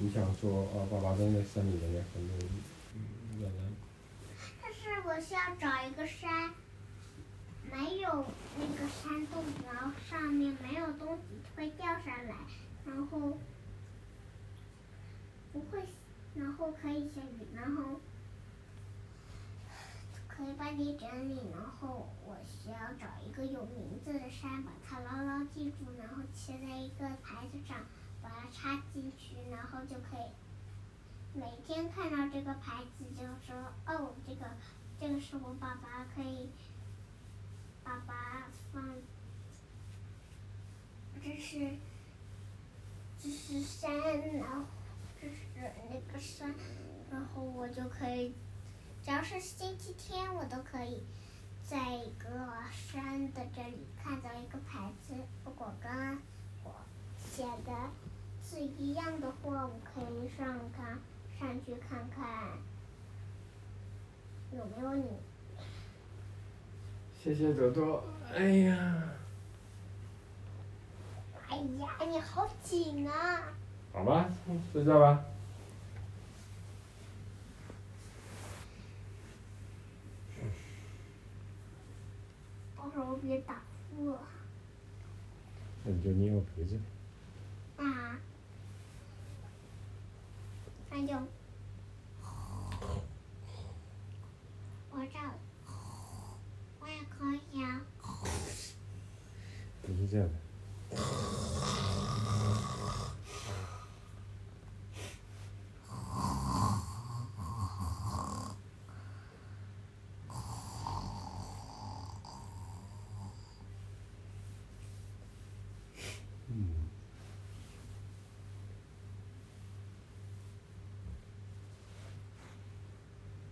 你想说啊，爸爸正在山里面很多人。但是我需要找一个山，没有那个山洞，然后上面没有东西会掉下来，然后不会，然后可以下雨，然后可以帮你整理，然后我需要找一个有名字的山，把它牢牢记住，然后贴在一个牌子上，把它插进去，然后就可以每天看到这个牌子就说哦，这个这个是我爸爸，可以爸爸放，这是这是山，然后这是那个山，然后我就可以，只要是星期天我都可以在一个山的这里看到一个牌子，如果跟我写的字一样的话，我可以上看上去看看有没有你。谢谢朵朵，哎呀，哎呀，你好紧啊！好吧，睡觉吧。到时候别打呼了。那你就捏我鼻子。啊，那就我这我也可以啊。不是这样的。